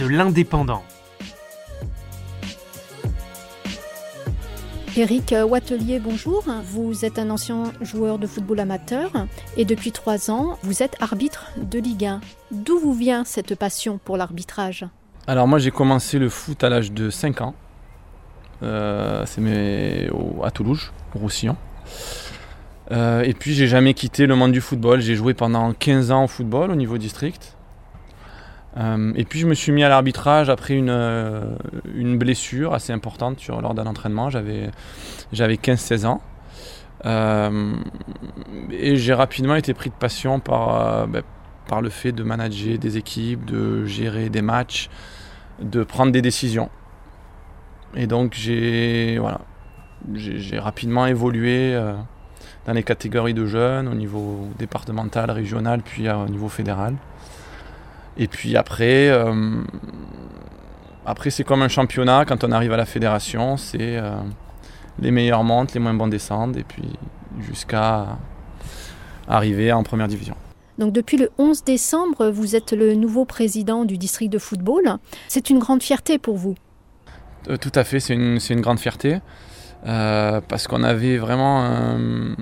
de l'Indépendant. Eric Wattelier, bonjour. Vous êtes un ancien joueur de football amateur et depuis trois ans, vous êtes arbitre de Ligue 1. D'où vous vient cette passion pour l'arbitrage? Alors moi j'ai commencé le foot à l'âge de 5 ans. Euh, c'est à Toulouse, Roussillon. Euh, et puis j'ai jamais quitté le monde du football. J'ai joué pendant 15 ans au football au niveau district. Euh, et puis je me suis mis à l'arbitrage après une, euh, blessure assez importante lors d'un entraînement. J'avais, j'avais 15-16 ans. Euh, et j'ai rapidement été pris de passion par, ben, par le fait de manager des équipes, de gérer des matchs, de prendre des décisions. Et donc j'ai, voilà, j'ai, rapidement évolué dans les catégories de jeunes au niveau départemental, régional, puis au niveau fédéral. Et puis après, euh, après c'est comme un championnat. Quand on arrive à la fédération, c'est euh, les meilleurs montent, les moins bons descendent, et puis jusqu'à arriver en première division. Donc depuis le 11 décembre, vous êtes le nouveau président du district de football. C'est une grande fierté pour vous euh, Tout à fait, c'est une, une, grande fierté. parce qu'on avait vraiment un,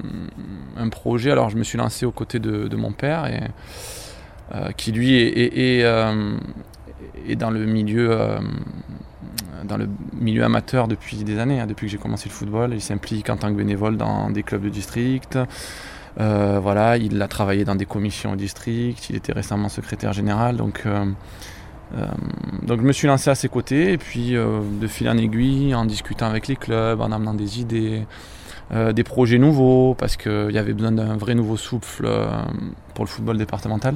un, projet. Alors je me suis lancé aux côtés de, de mon père et qui lui est, euh, est, dans le milieu euh, dans le milieu amateur depuis des années, hein, depuis que j'ai commencé le football. Il s'implique en tant que bénévole dans des clubs de district. voilà, il a travaillé dans des commissions au district. Il était récemment secrétaire général. Donc, donc je me suis lancé à ses côtés. Et puis, de fil en aiguille, en discutant avec les clubs, en amenant des idées, des projets nouveaux, parce qu'il y avait besoin d'un vrai nouveau souffle pour le football départemental.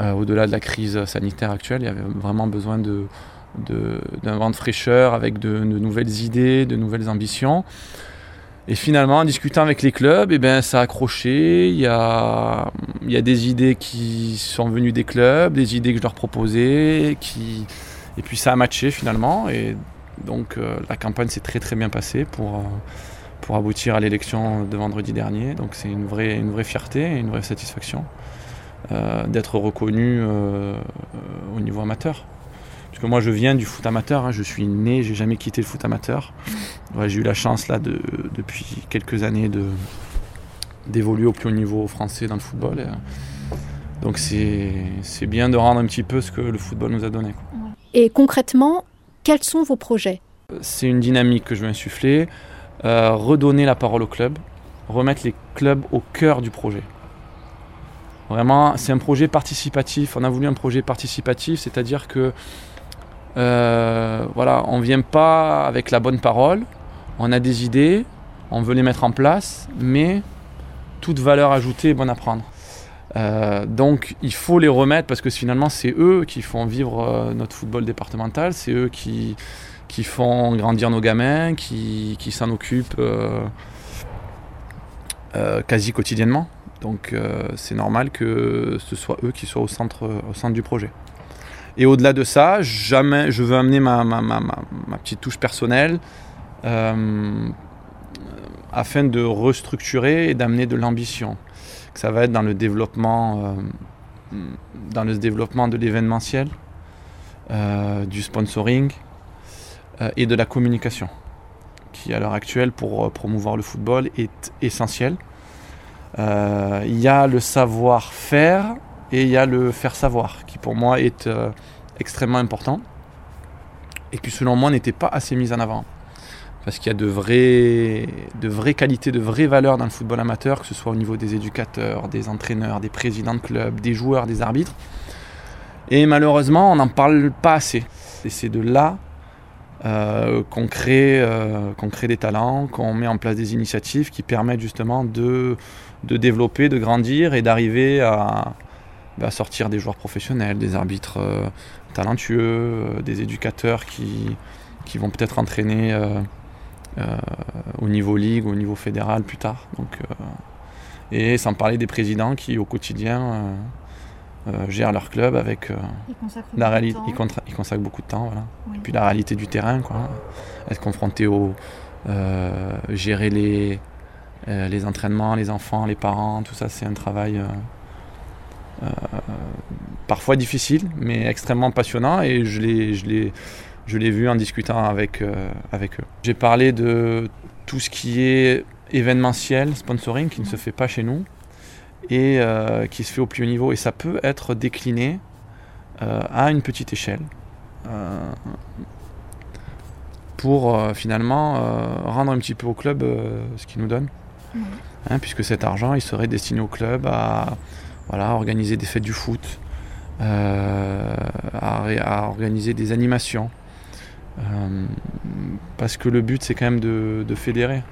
Euh, au-delà de la crise sanitaire actuelle, il y avait vraiment besoin d'un vent de fraîcheur avec de, nouvelles idées, de nouvelles ambitions. Et finalement, en discutant avec les clubs, eh ben, ça a accroché. Il y a, y a des idées qui sont venues des clubs, des idées que je leur proposais, et puis ça a matché finalement. Et donc euh, la campagne s'est très très bien passée pour, euh, pour aboutir à l'élection de vendredi dernier. Donc c'est une vraie, une vraie fierté et une vraie satisfaction. Euh, d'être reconnu euh, au niveau amateur. Parce que moi je viens du foot amateur, hein. je suis né, j'ai jamais quitté le foot amateur. j'ai eu la chance là de, depuis quelques années de, d'évoluer au plus haut niveau français dans le football. donc c'est, bien de rendre un petit peu ce que le football nous a donné. Et concrètement, quels sont vos projets? C'est une dynamique que je veux insuffler, euh, redonner la parole au club, remettre les clubs au cœur du projet. Vraiment, c'est un projet participatif. On a voulu un projet participatif, c'est-à-dire que euh, voilà, on vient pas avec la bonne parole. On a des idées, on veut les mettre en place, mais toute valeur ajoutée est bonne à prendre. Euh, donc il faut les remettre parce que finalement c'est eux qui font vivre notre football départemental, c'est eux qui, qui font grandir nos gamins, qui, s'en occupent quasi quotidiennement. Donc euh, c'est normal que ce soit eux qui soient au centre, du projet. Et au-delà de ça, jamais, je veux amener ma, petite touche personnelle euh, afin de restructurer et d'amener de l'ambition. Ça va être dans le développement, euh, dans le développement de l'événementiel, du sponsoring et de la communication, qui à l'heure actuelle pour promouvoir le football est essentiel. Euh, il y a le savoir-faire et il y a le faire savoir, qui pour moi est euh, extrêmement important et qui selon moi n'était pas assez mis en avant. Parce qu'il y a de vraies, de vraies qualités, de vraies valeurs dans le football amateur, que ce soit au niveau des éducateurs, des entraîneurs, des présidents de clubs, des joueurs, des arbitres. Et malheureusement, on n'en parle pas assez. Et c'est de là euh, qu'on crée, crée, des talents, qu'on met en place des initiatives qui permettent justement de, de développer, de grandir et d'arriver à, bah, sortir des joueurs professionnels, des arbitres talentueux, des éducateurs qui, qui vont peut-être entraîner au niveau ligue, au niveau fédéral plus tard. Donc, et sans parler des présidents qui au quotidien gèrent leur club avec la réalité. Ils, consacrent beaucoup de temps. Voilà. Et puis la réalité du terrain, quoi. être confronté au. gérer les, euh, les entraînements, les enfants, les parents, tout ça, c'est un travail euh, euh, parfois difficile, mais extrêmement passionnant et je l'ai, je je l'ai vu en discutant avec, avec eux. J'ai parlé de tout ce qui est événementiel, sponsoring, qui ne se fait pas chez nous et qui se fait au plus haut niveau. Et ça peut être décliné à une petite échelle pour finalement rendre un petit peu au club ce qu'il nous donne. Hein, puisque cet argent, il serait destiné au club à, voilà, organiser des fêtes du foot, euh, à, organiser des animations. Euh, parce que le but, c'est quand même de, fédérer.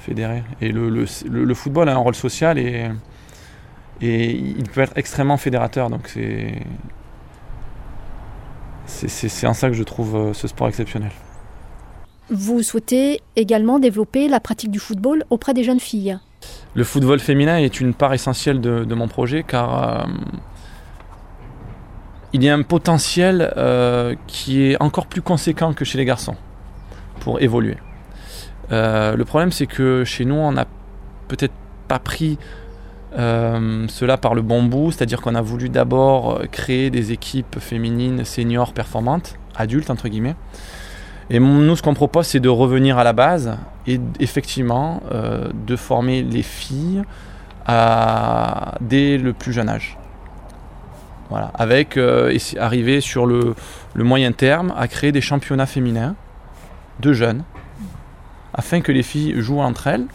fédérer. Et le, football a un rôle social et, et il peut être extrêmement fédérateur. Donc c'est, c'est en ça que je trouve euh, ce sport exceptionnel. Vous souhaitez également développer la pratique du football auprès des jeunes filles. Le football féminin est une part essentielle de, mon projet car euh, il y a un potentiel euh, qui est encore plus conséquent que chez les garçons pour évoluer. Euh, le problème c'est que chez nous on n'a peut-être pas pris cela par le bon bout, c'est-à-dire qu'on a voulu d'abord créer des équipes féminines seniors performantes, adultes entre guillemets. Et nous, ce qu'on propose, c'est de revenir à la base et effectivement euh, de former les filles dès le plus jeune âge. Voilà, avec euh, arriver sur le, moyen terme à créer des championnats féminins de jeunes, afin que les filles jouent entre elles.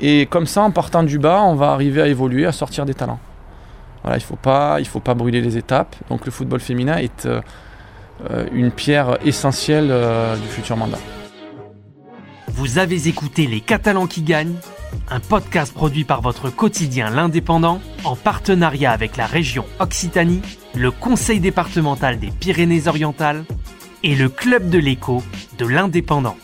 Et comme ça, en partant du bas, on va arriver à évoluer, à sortir des talents. Voilà, il ne faut, pas, brûler les étapes. Donc le football féminin est euh, euh, une pierre essentielle euh, du futur mandat. Vous avez écouté Les Catalans qui gagnent, un podcast produit par votre quotidien L'Indépendant en partenariat avec la région Occitanie, le Conseil départemental des Pyrénées-Orientales et le Club de l'écho de l'Indépendant.